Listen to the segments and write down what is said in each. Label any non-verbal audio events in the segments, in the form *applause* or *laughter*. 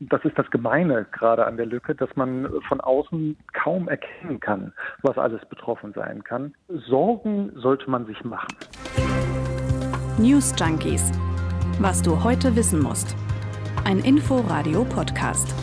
das ist das Gemeine gerade an der Lücke, dass man von außen kaum erkennen kann, was alles betroffen sein kann. Sorgen sollte man sich machen. News Junkies. Was du heute wissen musst. Ein Info-Radio-Podcast.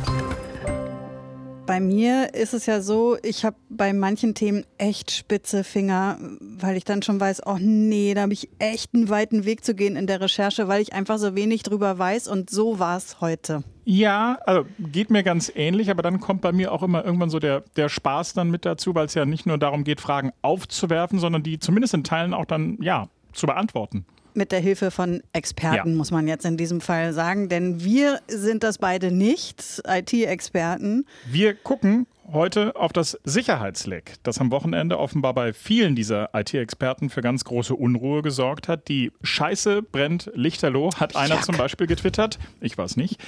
Bei mir ist es ja so, ich habe bei manchen Themen echt spitze Finger, weil ich dann schon weiß, oh nee, da habe ich echt einen weiten Weg zu gehen in der Recherche, weil ich einfach so wenig drüber weiß und so war es heute. Ja, also geht mir ganz ähnlich, aber dann kommt bei mir auch immer irgendwann so der, der Spaß dann mit dazu, weil es ja nicht nur darum geht, Fragen aufzuwerfen, sondern die zumindest in Teilen auch dann, ja, zu beantworten mit der Hilfe von Experten, ja. muss man jetzt in diesem Fall sagen. Denn wir sind das beide nicht, IT-Experten. Wir gucken heute auf das Sicherheitsleck, das am Wochenende offenbar bei vielen dieser IT-Experten für ganz große Unruhe gesorgt hat. Die Scheiße brennt Lichterloh, hat einer Jack. zum Beispiel getwittert. Ich weiß nicht.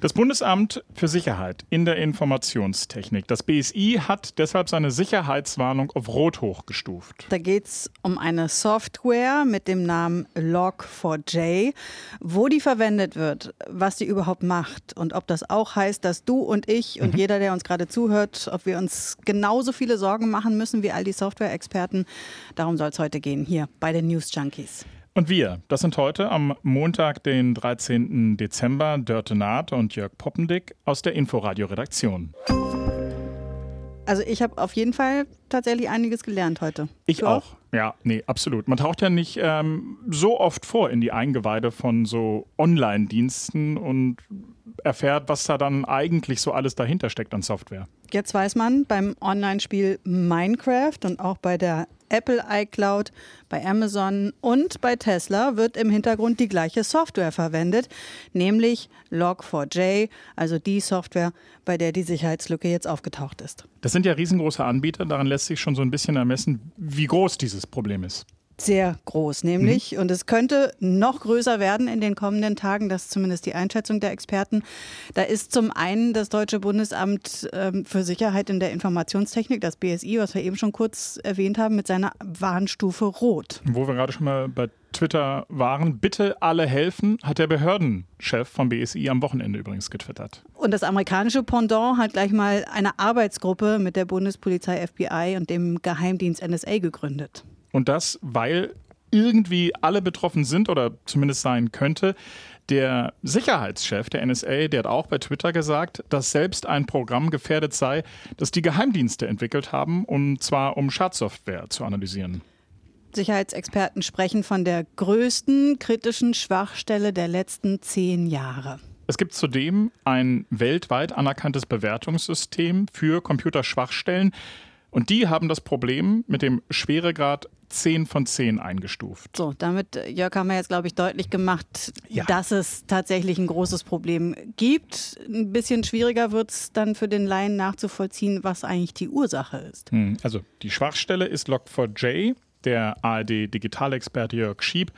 Das Bundesamt für Sicherheit in der Informationstechnik, das BSI, hat deshalb seine Sicherheitswarnung auf Rot hochgestuft. Da geht es um eine Software mit dem Namen Log4j, wo die verwendet wird, was die überhaupt macht und ob das auch heißt, dass du und ich und mhm. jeder, der uns gerade zuhört, ob wir uns genauso viele Sorgen machen müssen wie all die Software-Experten. Darum soll es heute gehen, hier bei den News Junkies. Und wir, das sind heute am Montag, den 13. Dezember, Dörte Naht und Jörg Poppendick aus der Inforadio-Redaktion. Also ich habe auf jeden Fall tatsächlich einiges gelernt heute. Ich auch? auch? Ja, nee, absolut. Man taucht ja nicht ähm, so oft vor in die Eingeweide von so Online-Diensten und erfährt, was da dann eigentlich so alles dahinter steckt an Software. Jetzt weiß man beim Online-Spiel Minecraft und auch bei der Apple iCloud, bei Amazon und bei Tesla wird im Hintergrund die gleiche Software verwendet, nämlich Log4j, also die Software, bei der die Sicherheitslücke jetzt aufgetaucht ist. Das sind ja riesengroße Anbieter, daran lässt sich schon so ein bisschen ermessen, wie groß dieses Problem ist sehr groß, nämlich. Mhm. Und es könnte noch größer werden in den kommenden Tagen. Das ist zumindest die Einschätzung der Experten. Da ist zum einen das Deutsche Bundesamt ähm, für Sicherheit in der Informationstechnik, das BSI, was wir eben schon kurz erwähnt haben, mit seiner Warnstufe Rot. Wo wir gerade schon mal bei Twitter waren, bitte alle helfen, hat der Behördenchef vom BSI am Wochenende übrigens getwittert. Und das amerikanische Pendant hat gleich mal eine Arbeitsgruppe mit der Bundespolizei FBI und dem Geheimdienst NSA gegründet. Und das, weil irgendwie alle betroffen sind oder zumindest sein könnte. Der Sicherheitschef der NSA, der hat auch bei Twitter gesagt, dass selbst ein Programm gefährdet sei, das die Geheimdienste entwickelt haben, und zwar um Schadsoftware zu analysieren. Sicherheitsexperten sprechen von der größten kritischen Schwachstelle der letzten zehn Jahre. Es gibt zudem ein weltweit anerkanntes Bewertungssystem für Computerschwachstellen. Und die haben das Problem mit dem Schweregrad 10 von 10 eingestuft. So, damit, äh, Jörg, haben wir jetzt, glaube ich, deutlich gemacht, ja. dass es tatsächlich ein großes Problem gibt. Ein bisschen schwieriger wird es dann für den Laien nachzuvollziehen, was eigentlich die Ursache ist. Hm, also die Schwachstelle ist Log4j. Der ARD-Digitalexperte Jörg Schieb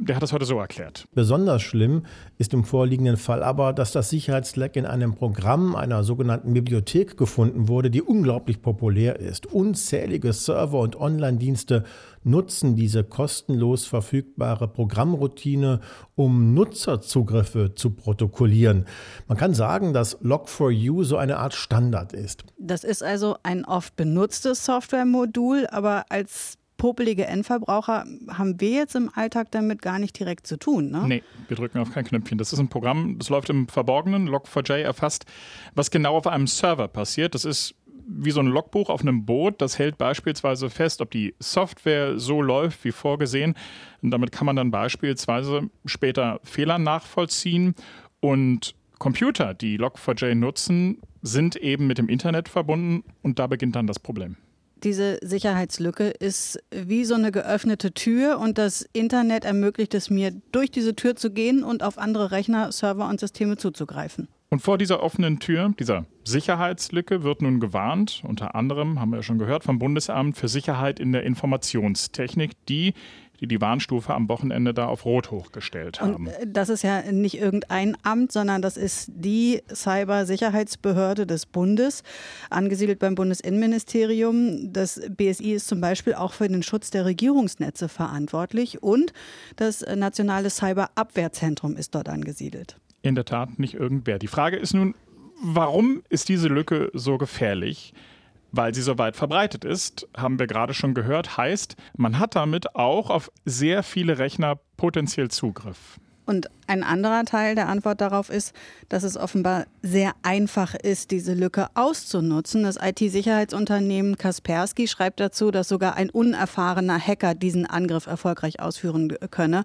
der hat das heute so erklärt. Besonders schlimm ist im vorliegenden Fall aber, dass das Sicherheitsleck in einem Programm einer sogenannten Bibliothek gefunden wurde, die unglaublich populär ist. Unzählige Server und Online-Dienste nutzen diese kostenlos verfügbare Programmroutine, um Nutzerzugriffe zu protokollieren. Man kann sagen, dass Log4U so eine Art Standard ist. Das ist also ein oft benutztes Softwaremodul, aber als popelige Endverbraucher haben wir jetzt im Alltag damit gar nicht direkt zu tun. Ne? Nee, wir drücken auf kein Knöpfchen. Das ist ein Programm, das läuft im Verborgenen. Log4j erfasst, was genau auf einem Server passiert. Das ist wie so ein Logbuch auf einem Boot. Das hält beispielsweise fest, ob die Software so läuft wie vorgesehen. Und damit kann man dann beispielsweise später Fehler nachvollziehen. Und Computer, die Log4j nutzen, sind eben mit dem Internet verbunden und da beginnt dann das Problem diese Sicherheitslücke ist wie so eine geöffnete Tür und das Internet ermöglicht es mir, durch diese Tür zu gehen und auf andere Rechner, Server und Systeme zuzugreifen. Und vor dieser offenen Tür, dieser Sicherheitslücke, wird nun gewarnt, unter anderem, haben wir ja schon gehört, vom Bundesamt für Sicherheit in der Informationstechnik, die die die Warnstufe am Wochenende da auf Rot hochgestellt haben. Und äh, das ist ja nicht irgendein Amt, sondern das ist die Cybersicherheitsbehörde des Bundes, angesiedelt beim Bundesinnenministerium. Das BSI ist zum Beispiel auch für den Schutz der Regierungsnetze verantwortlich und das nationale Cyberabwehrzentrum ist dort angesiedelt. In der Tat nicht irgendwer. Die Frage ist nun, warum ist diese Lücke so gefährlich? Weil sie so weit verbreitet ist, haben wir gerade schon gehört, heißt, man hat damit auch auf sehr viele Rechner potenziell Zugriff. Und ein anderer Teil der Antwort darauf ist, dass es offenbar sehr einfach ist, diese Lücke auszunutzen. Das IT-Sicherheitsunternehmen Kaspersky schreibt dazu, dass sogar ein unerfahrener Hacker diesen Angriff erfolgreich ausführen könne.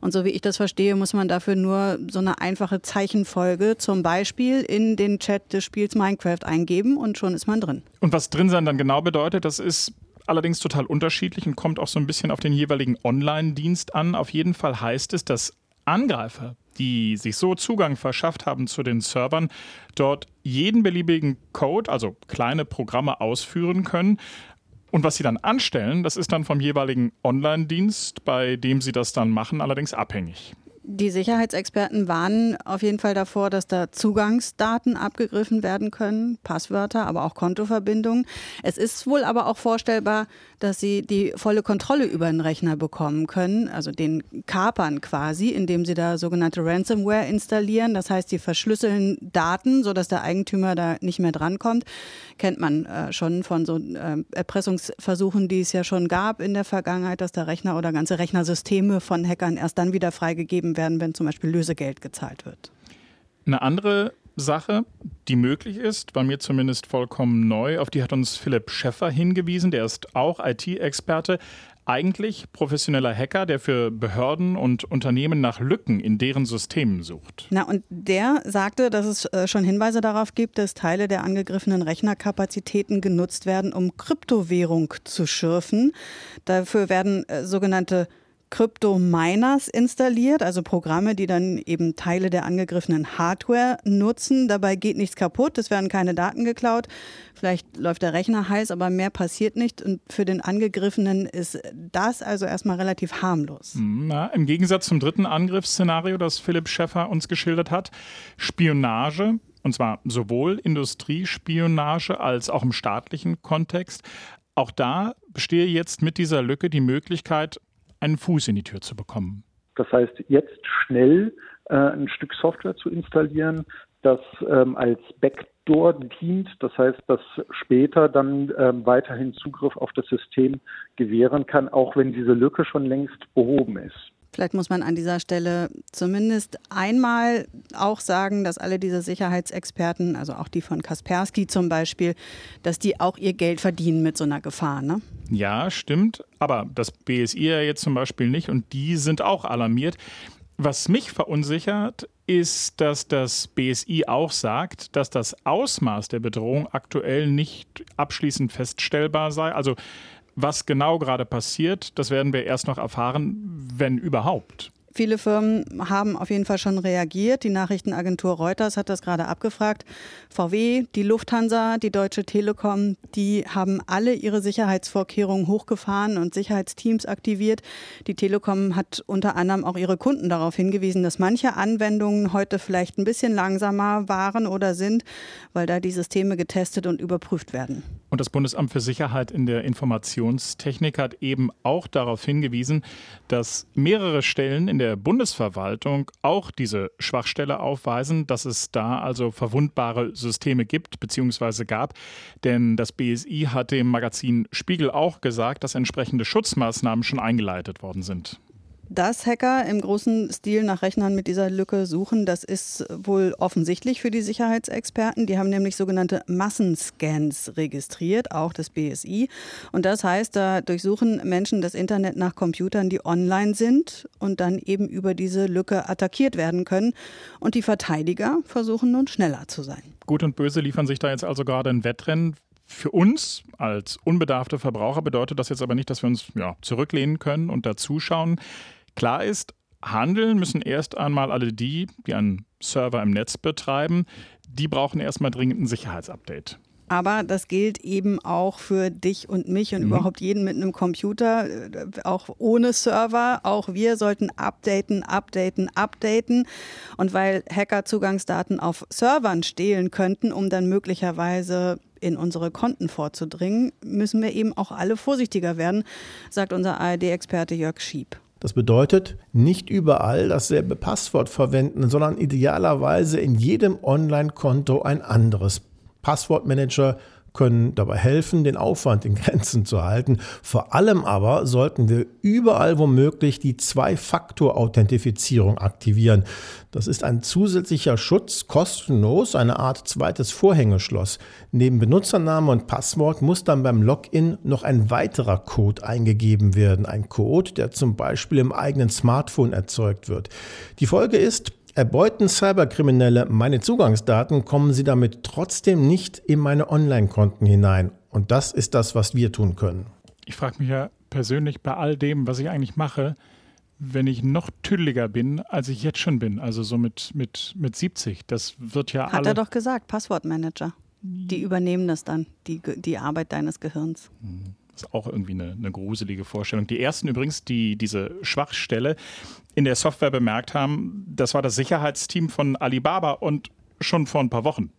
Und so wie ich das verstehe, muss man dafür nur so eine einfache Zeichenfolge zum Beispiel in den Chat des Spiels Minecraft eingeben und schon ist man drin. Und was drin sein dann genau bedeutet, das ist allerdings total unterschiedlich und kommt auch so ein bisschen auf den jeweiligen Online-Dienst an. Auf jeden Fall heißt es, dass Angreifer, die sich so Zugang verschafft haben zu den Servern, dort jeden beliebigen Code, also kleine Programme ausführen können. Und was sie dann anstellen, das ist dann vom jeweiligen Online-Dienst, bei dem sie das dann machen, allerdings abhängig. Die Sicherheitsexperten warnen auf jeden Fall davor, dass da Zugangsdaten abgegriffen werden können, Passwörter, aber auch Kontoverbindungen. Es ist wohl aber auch vorstellbar, dass sie die volle Kontrolle über den Rechner bekommen können, also den Kapern quasi, indem sie da sogenannte Ransomware installieren. Das heißt, sie verschlüsseln Daten, sodass der Eigentümer da nicht mehr drankommt. Kennt man äh, schon von so äh, Erpressungsversuchen, die es ja schon gab in der Vergangenheit, dass der Rechner oder ganze Rechnersysteme von Hackern erst dann wieder freigegeben werden, wenn zum Beispiel Lösegeld gezahlt wird. Eine andere Sache, die möglich ist, bei mir zumindest vollkommen neu, auf die hat uns Philipp Schäffer hingewiesen, der ist auch IT-Experte, eigentlich professioneller Hacker, der für Behörden und Unternehmen nach Lücken in deren Systemen sucht. Na, und der sagte, dass es äh, schon Hinweise darauf gibt, dass Teile der angegriffenen Rechnerkapazitäten genutzt werden, um Kryptowährung zu schürfen. Dafür werden äh, sogenannte Crypto-Miners installiert, also Programme, die dann eben Teile der angegriffenen Hardware nutzen. Dabei geht nichts kaputt, es werden keine Daten geklaut. Vielleicht läuft der Rechner heiß, aber mehr passiert nicht. Und für den Angegriffenen ist das also erstmal relativ harmlos. Na, Im Gegensatz zum dritten Angriffsszenario, das Philipp Schäffer uns geschildert hat, Spionage und zwar sowohl Industriespionage als auch im staatlichen Kontext. Auch da bestehe jetzt mit dieser Lücke die Möglichkeit, einen Fuß in die Tür zu bekommen. Das heißt, jetzt schnell äh, ein Stück Software zu installieren, das ähm, als Backdoor dient, das heißt, das später dann ähm, weiterhin Zugriff auf das System gewähren kann, auch wenn diese Lücke schon längst behoben ist. Vielleicht muss man an dieser Stelle zumindest einmal auch sagen, dass alle diese Sicherheitsexperten, also auch die von Kaspersky zum Beispiel, dass die auch ihr Geld verdienen mit so einer Gefahr. Ne? Ja, stimmt. Aber das BSI ja jetzt zum Beispiel nicht und die sind auch alarmiert. Was mich verunsichert, ist, dass das BSI auch sagt, dass das Ausmaß der Bedrohung aktuell nicht abschließend feststellbar sei. Also was genau gerade passiert, das werden wir erst noch erfahren, wenn überhaupt. Viele Firmen haben auf jeden Fall schon reagiert. Die Nachrichtenagentur Reuters hat das gerade abgefragt. VW, die Lufthansa, die Deutsche Telekom, die haben alle ihre Sicherheitsvorkehrungen hochgefahren und Sicherheitsteams aktiviert. Die Telekom hat unter anderem auch ihre Kunden darauf hingewiesen, dass manche Anwendungen heute vielleicht ein bisschen langsamer waren oder sind, weil da die Systeme getestet und überprüft werden. Und das Bundesamt für Sicherheit in der Informationstechnik hat eben auch darauf hingewiesen, dass mehrere Stellen in der Bundesverwaltung auch diese Schwachstelle aufweisen, dass es da also verwundbare Systeme gibt bzw. gab. Denn das BSI hat dem Magazin Spiegel auch gesagt, dass entsprechende Schutzmaßnahmen schon eingeleitet worden sind dass Hacker im großen Stil nach Rechnern mit dieser Lücke suchen, das ist wohl offensichtlich für die Sicherheitsexperten. Die haben nämlich sogenannte Massenscans registriert, auch das BSI. Und das heißt, da durchsuchen Menschen das Internet nach Computern, die online sind und dann eben über diese Lücke attackiert werden können. Und die Verteidiger versuchen nun schneller zu sein. Gut und Böse liefern sich da jetzt also gerade ein Wettrennen. Für uns als unbedarfte Verbraucher bedeutet das jetzt aber nicht, dass wir uns ja, zurücklehnen können und dazuschauen. Klar ist, handeln müssen erst einmal alle die, die einen Server im Netz betreiben. Die brauchen erstmal dringend ein Sicherheitsupdate. Aber das gilt eben auch für dich und mich und mhm. überhaupt jeden mit einem Computer, äh, auch ohne Server. Auch wir sollten updaten, updaten, updaten. Und weil Hacker Zugangsdaten auf Servern stehlen könnten, um dann möglicherweise in unsere Konten vorzudringen, müssen wir eben auch alle vorsichtiger werden, sagt unser ARD-Experte Jörg Schieb. Das bedeutet, nicht überall dasselbe Passwort verwenden, sondern idealerweise in jedem Online-Konto ein anderes. Passwortmanager können dabei helfen, den Aufwand in Grenzen zu halten. Vor allem aber sollten wir überall womöglich die Zwei-Faktor-Authentifizierung aktivieren. Das ist ein zusätzlicher Schutz, kostenlos, eine Art zweites Vorhängeschloss. Neben Benutzername und Passwort muss dann beim Login noch ein weiterer Code eingegeben werden. Ein Code, der zum Beispiel im eigenen Smartphone erzeugt wird. Die Folge ist, Erbeuten Cyberkriminelle meine Zugangsdaten, kommen sie damit trotzdem nicht in meine Online-Konten hinein. Und das ist das, was wir tun können. Ich frage mich ja persönlich bei all dem, was ich eigentlich mache, wenn ich noch tüdeliger bin, als ich jetzt schon bin, also so mit, mit, mit 70. Das wird ja Hat er doch gesagt, Passwortmanager. Die übernehmen das dann, die, die Arbeit deines Gehirns. Mhm. Ist auch irgendwie eine, eine, gruselige Vorstellung. Die ersten übrigens, die diese Schwachstelle in der Software bemerkt haben, das war das Sicherheitsteam von Alibaba und schon vor ein paar Wochen.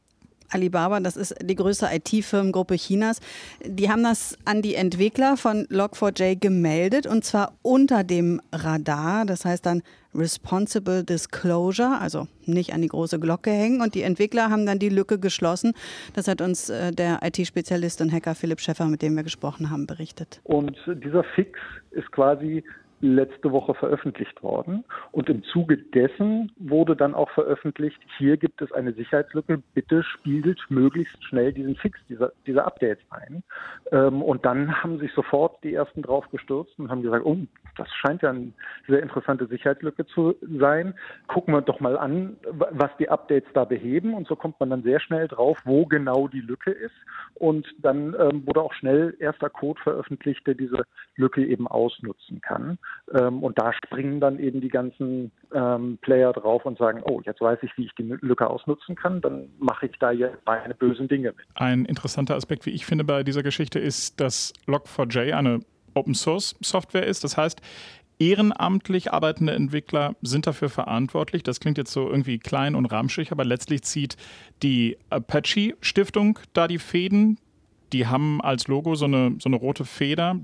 Alibaba, das ist die größte IT-Firmengruppe Chinas. Die haben das an die Entwickler von Log4j gemeldet und zwar unter dem Radar. Das heißt dann Responsible Disclosure, also nicht an die große Glocke hängen. Und die Entwickler haben dann die Lücke geschlossen. Das hat uns äh, der IT-Spezialist und Hacker Philipp Schäffer, mit dem wir gesprochen haben, berichtet. Und dieser Fix ist quasi letzte Woche veröffentlicht worden. Und im Zuge dessen wurde dann auch veröffentlicht, hier gibt es eine Sicherheitslücke, bitte spielt möglichst schnell diesen Fix, diese, diese Updates ein. Ähm, und dann haben sich sofort die ersten drauf gestürzt und haben gesagt, oh, das scheint ja eine sehr interessante Sicherheitslücke zu sein. Gucken wir doch mal an, was die Updates da beheben. Und so kommt man dann sehr schnell drauf, wo genau die Lücke ist. Und dann ähm, wurde auch schnell erster Code veröffentlicht, der diese Lücke eben ausnutzen kann. Ähm, und da springen dann eben die ganzen ähm, Player drauf und sagen, oh, jetzt weiß ich, wie ich die Lücke ausnutzen kann, dann mache ich da jetzt meine bösen Dinge mit. Ein interessanter Aspekt, wie ich finde, bei dieser Geschichte ist, dass Log4j eine Open Source Software ist. Das heißt, ehrenamtlich arbeitende Entwickler sind dafür verantwortlich. Das klingt jetzt so irgendwie klein und ramschig, aber letztlich zieht die Apache Stiftung da die Fäden. Die haben als Logo so eine, so eine rote Feder.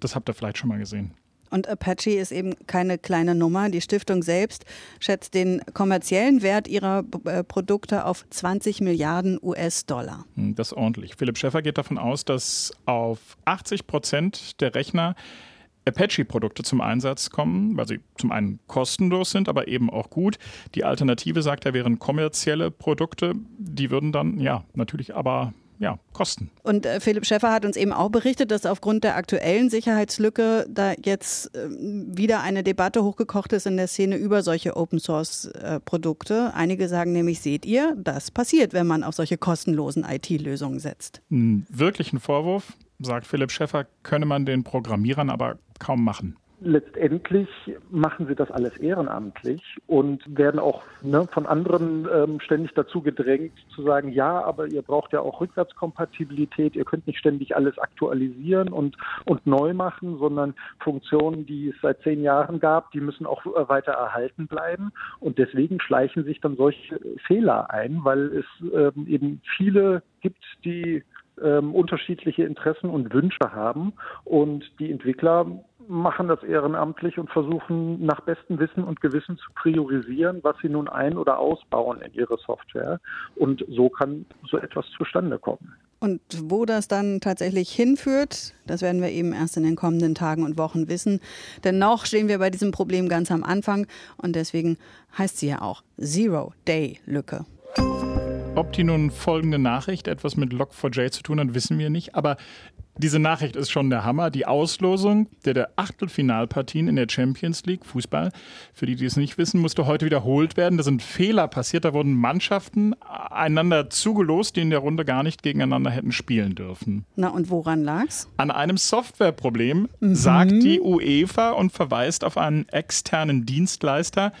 Das habt ihr vielleicht schon mal gesehen. Und Apache ist eben keine kleine Nummer. Die Stiftung selbst schätzt den kommerziellen Wert ihrer äh, Produkte auf 20 Milliarden US-Dollar. Hm, das ist ordentlich. Philipp Schäffer geht davon aus, dass auf 80 Prozent der Rechner Apache-Produkte zum Einsatz kommen, weil sie zum einen kostenlos sind, aber eben auch gut. Die Alternative, sagt er, wären kommerzielle Produkte. Die würden dann, ja, natürlich aber ja, Kosten. Und äh, Philipp Schäffer hat uns eben auch berichtet, dass aufgrund der aktuellen Sicherheitslücke da jetzt äh, wieder eine Debatte hochgekocht ist in der Szene über solche Open-Source-Produkte. Äh, Einige sagen nämlich, seht ihr, das passiert, wenn man auf solche kostenlosen IT-Lösungen setzt. Einen wirklichen Vorwurf, sagt Philipp Schäffer, könne man den Programmierern aber kaum machen letztendlich machen sie das alles ehrenamtlich und werden auch ne, von anderen ähm, ständig dazu gedrängt zu sagen, ja, aber ihr braucht ja auch Rückwärtskompatibilität, ihr könnt nicht ständig alles aktualisieren und, und neu machen, sondern Funktionen, die es seit zehn Jahren gab, die müssen auch äh, weiter erhalten bleiben. Und deswegen schleichen sich dann solche Fehler ein, weil es ähm, eben viele gibt, die ähm, unterschiedliche Interessen und Wünsche haben und die Entwickler machen das ehrenamtlich und versuchen nach bestem Wissen und Gewissen zu priorisieren, was sie nun ein- oder ausbauen in ihre Software. Und so kann so etwas zustande kommen. Und wo das dann tatsächlich hinführt, das werden wir eben erst in den kommenden Tagen und Wochen wissen. Denn noch stehen wir bei diesem Problem ganz am Anfang und deswegen heißt sie ja auch Zero-Day-Lücke. Ob die nun folgende Nachricht etwas mit Log4j zu tun hat, wissen wir nicht. Aber diese Nachricht ist schon der Hammer. Die Auslosung der, der Achtelfinalpartien in der Champions League Fußball, für die, die es nicht wissen, musste heute wiederholt werden. Da sind Fehler passiert. Da wurden Mannschaften einander zugelost, die in der Runde gar nicht gegeneinander hätten spielen dürfen. Na und woran lag's? An einem Softwareproblem, mhm. sagt die UEFA und verweist auf einen externen Dienstleister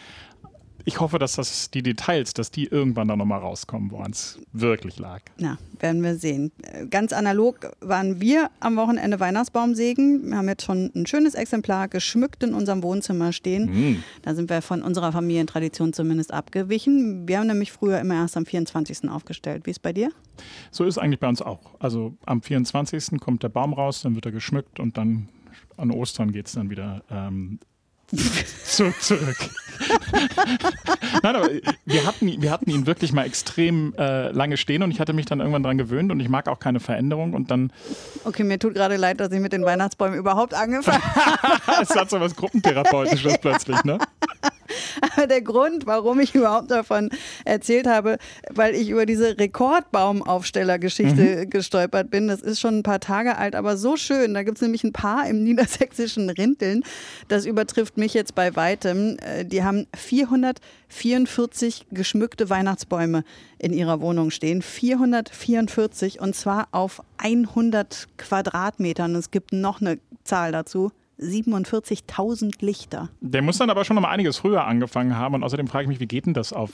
ich hoffe, dass das die Details, dass die irgendwann dann nochmal rauskommen, woran es wirklich lag. Ja, werden wir sehen. Ganz analog waren wir am Wochenende Weihnachtsbaum sägen. Wir haben jetzt schon ein schönes Exemplar geschmückt in unserem Wohnzimmer stehen. Mhm. Da sind wir von unserer Familientradition zumindest abgewichen. Wir haben nämlich früher immer erst am 24. aufgestellt. Wie ist es bei dir? So ist es eigentlich bei uns auch. Also am 24. kommt der Baum raus, dann wird er geschmückt und dann an Ostern geht es dann wieder ähm, zu, *laughs* zurück. Nein, aber wir hatten, wir hatten ihn wirklich mal extrem äh, lange stehen und ich hatte mich dann irgendwann dran gewöhnt und ich mag auch keine Veränderung und dann. Okay, mir tut gerade leid, dass ich mit den Weihnachtsbäumen überhaupt angefangen *laughs* habe. es hat so was Gruppentherapeutisches plötzlich, ne? *laughs* Aber der Grund, warum ich überhaupt davon erzählt habe, weil ich über diese Rekordbaumaufstellergeschichte mhm. gestolpert bin. Das ist schon ein paar Tage alt, aber so schön. Da gibt es nämlich ein paar im *laughs* niedersächsischen Rinteln. Das übertrifft mich jetzt bei weitem. Äh, die haben 444 geschmückte Weihnachtsbäume in ihrer Wohnung stehen. 444 und zwar auf 100 Quadratmetern. Es gibt noch eine Zahl dazu. 47.000 Lichter. Der muss dann aber schon noch mal einiges früher angefangen haben. Und außerdem frage ich mich, wie geht denn das auf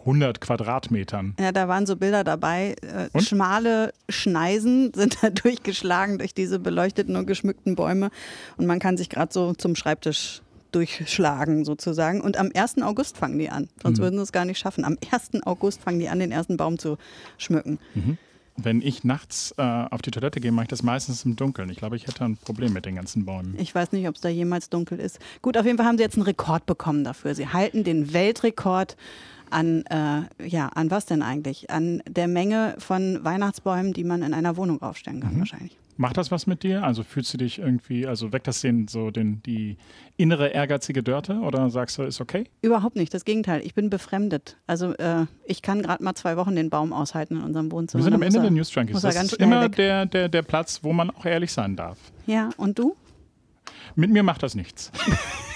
100 Quadratmetern? Ja, da waren so Bilder dabei. Äh, schmale Schneisen *laughs* sind da durchgeschlagen durch diese beleuchteten und geschmückten Bäume. Und man kann sich gerade so zum Schreibtisch durchschlagen sozusagen. Und am 1. August fangen die an. Sonst mhm. würden sie es gar nicht schaffen. Am 1. August fangen die an, den ersten Baum zu schmücken. Mhm. Wenn ich nachts äh, auf die Toilette gehe, mache ich das meistens im Dunkeln. Ich glaube, ich hätte ein Problem mit den ganzen Bäumen. Ich weiß nicht, ob es da jemals dunkel ist. Gut, auf jeden Fall haben sie jetzt einen Rekord bekommen dafür. Sie halten den Weltrekord an, äh, ja, an was denn eigentlich? An der Menge von Weihnachtsbäumen, die man in einer Wohnung aufstellen kann, mhm. wahrscheinlich. Macht das was mit dir? Also fühlst du dich irgendwie, also weckt das den, so den, die innere ehrgeizige Dörte oder sagst du, ist okay? Überhaupt nicht, das Gegenteil. Ich bin befremdet. Also äh, ich kann gerade mal zwei Wochen den Baum aushalten in unserem Wohnzimmer. Wir sind am Ende der News Junkies. Das ist immer der, der, der Platz, wo man auch ehrlich sein darf. Ja, und du? Mit mir macht das nichts. *laughs*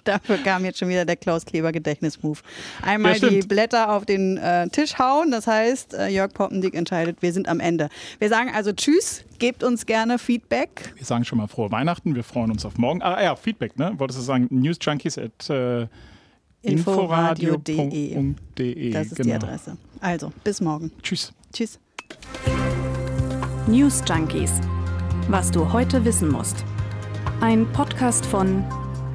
*laughs* Dafür kam jetzt schon wieder der Klaus Kleber Gedächtnismove. Einmal ja, die Blätter auf den äh, Tisch hauen, das heißt, äh, Jörg Poppendick entscheidet, wir sind am Ende. Wir sagen also Tschüss, gebt uns gerne Feedback. Wir sagen schon mal frohe Weihnachten, wir freuen uns auf morgen. Ah ja, Feedback, ne? Wolltest du sagen, newsjunkies at äh, inforadio.de. Das ist genau. die Adresse. Also, bis morgen. Tschüss. Tschüss. News Junkies. Was du heute wissen musst. Ein Podcast von